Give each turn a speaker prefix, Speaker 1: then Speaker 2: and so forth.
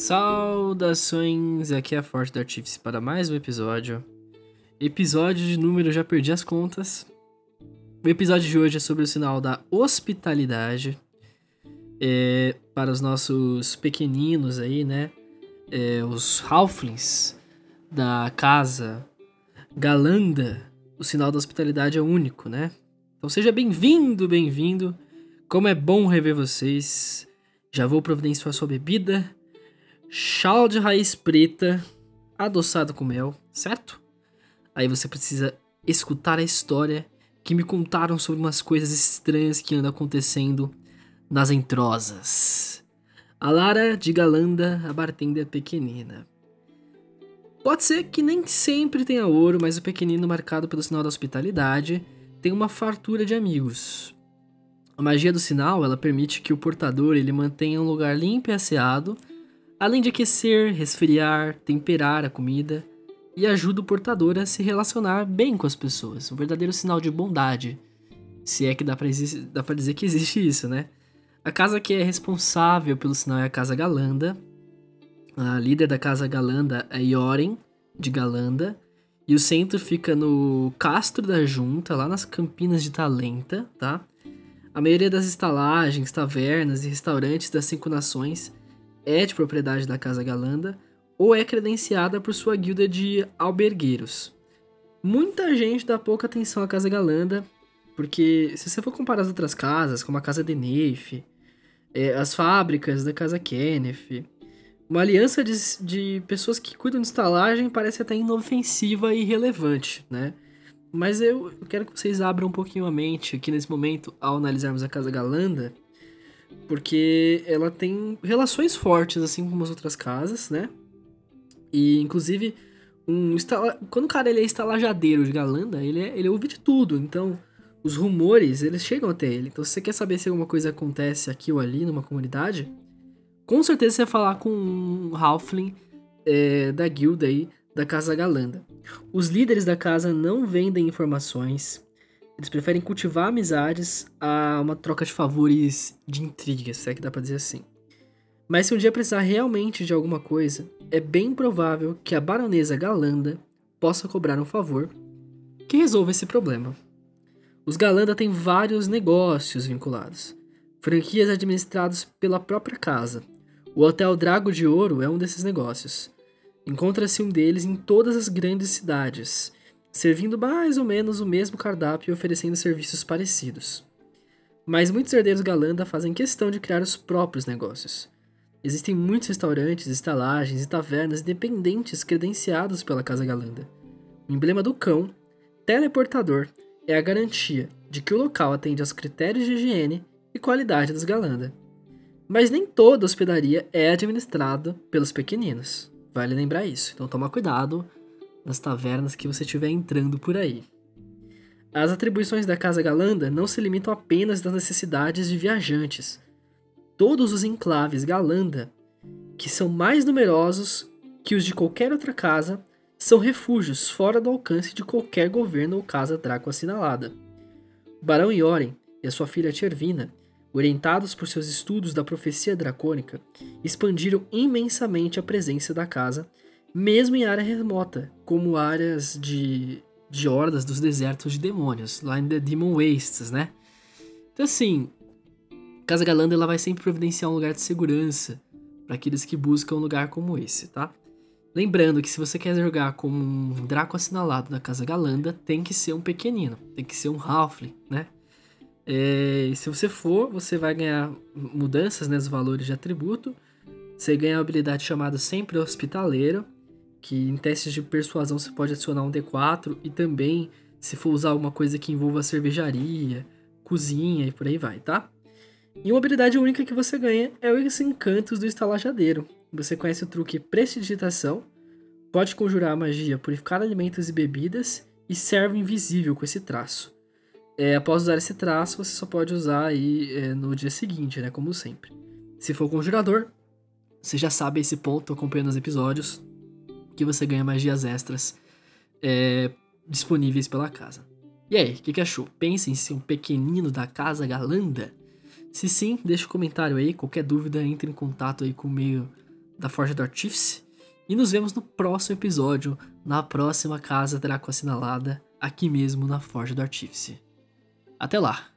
Speaker 1: Saudações, aqui é a Forte do Artífice para mais um episódio. Episódio de número, já perdi as contas. O episódio de hoje é sobre o sinal da hospitalidade. É, para os nossos pequeninos aí, né? É, os Halflings da casa Galanda. O sinal da hospitalidade é único, né? Então seja bem-vindo, bem-vindo. Como é bom rever vocês. Já vou providenciar sua bebida. Chá de raiz preta, adoçado com mel, certo? Aí você precisa escutar a história que me contaram sobre umas coisas estranhas que andam acontecendo nas entrosas. A Lara de Galanda, a bartender pequenina. Pode ser que nem sempre tenha ouro, mas o pequenino marcado pelo sinal da hospitalidade tem uma fartura de amigos. A magia do sinal, ela permite que o portador ele mantenha um lugar limpo e asseado, além de aquecer, resfriar, temperar a comida e ajuda o portador a se relacionar bem com as pessoas. Um verdadeiro sinal de bondade. Se é que dá pra dizer que existe isso, né? A casa que é responsável pelo sinal é a Casa Galanda. A líder da Casa Galanda é Yoren, de Galanda. E o centro fica no Castro da Junta, lá nas Campinas de Talenta, tá? A maioria das estalagens, tavernas e restaurantes das Cinco Nações é de propriedade da Casa Galanda ou é credenciada por sua guilda de albergueiros. Muita gente dá pouca atenção à Casa Galanda, porque se você for comparar as outras casas, como a Casa de Neif, é, as fábricas da Casa Kenneth, uma aliança de, de pessoas que cuidam de estalagem parece até inofensiva e irrelevante, né? Mas eu, eu quero que vocês abram um pouquinho a mente aqui nesse momento ao analisarmos a Casa Galanda, porque ela tem relações fortes, assim como as outras casas, né? E, inclusive, um instala... quando o cara ele é estalajadeiro de Galanda, ele, é, ele ouve de tudo, então os rumores, eles chegam até ele. Então, se você quer saber se alguma coisa acontece aqui ou ali numa comunidade, com certeza você vai falar com um Halfling é, da guilda aí, da Casa Galanda. Os líderes da casa não vendem informações, eles preferem cultivar amizades a uma troca de favores de intrigas, se é que dá pra dizer assim. Mas se um dia precisar realmente de alguma coisa, é bem provável que a baronesa Galanda possa cobrar um favor que resolva esse problema. Os Galanda têm vários negócios vinculados, franquias administradas pela própria casa, o Hotel Drago de Ouro é um desses negócios. Encontra-se um deles em todas as grandes cidades, servindo mais ou menos o mesmo cardápio e oferecendo serviços parecidos. Mas muitos herdeiros Galanda fazem questão de criar os próprios negócios. Existem muitos restaurantes, estalagens e tavernas independentes credenciados pela Casa Galanda. O emblema do cão, teleportador, é a garantia de que o local atende aos critérios de higiene e qualidade dos Galanda. Mas nem toda hospedaria é administrada pelos pequeninos. Vale lembrar isso. Então toma cuidado nas tavernas que você estiver entrando por aí. As atribuições da Casa Galanda não se limitam apenas das necessidades de viajantes. Todos os enclaves Galanda, que são mais numerosos que os de qualquer outra casa, são refúgios fora do alcance de qualquer governo ou casa Draco assinalada. O Barão Yoren e a sua filha Chervina orientados por seus estudos da profecia dracônica, expandiram imensamente a presença da casa, mesmo em área remota, como áreas de, de hordas dos desertos de demônios, lá em The Demon Wastes, né? Então assim, Casa Galanda ela vai sempre providenciar um lugar de segurança para aqueles que buscam um lugar como esse, tá? Lembrando que se você quer jogar como um Draco assinalado da Casa Galanda, tem que ser um pequenino, tem que ser um Halfling, né? É, se você for, você vai ganhar mudanças nos né, valores de atributo. Você ganha a habilidade chamada Sempre Hospitaleiro, que em testes de persuasão você pode adicionar um D4 e também se for usar alguma coisa que envolva cervejaria, cozinha e por aí vai, tá? E uma habilidade única que você ganha é os encantos do estalajadeiro. Você conhece o truque Prestidigitação, pode conjurar a magia Purificar Alimentos e Bebidas e serve invisível com esse traço. É, após usar esse traço, você só pode usar aí é, no dia seguinte, né? Como sempre. Se for conjurador, você já sabe esse ponto acompanhando os episódios, que você ganha magias extras é, disponíveis pela casa. E aí, o que, que, achou? Pensa em ser um pequenino da casa Galanda? Se sim, deixa um comentário aí. Qualquer dúvida, entre em contato aí com o meio da Forja do Artífice. E nos vemos no próximo episódio, na próxima casa Draco Assinalada, aqui mesmo na Forja do Artífice. Até lá!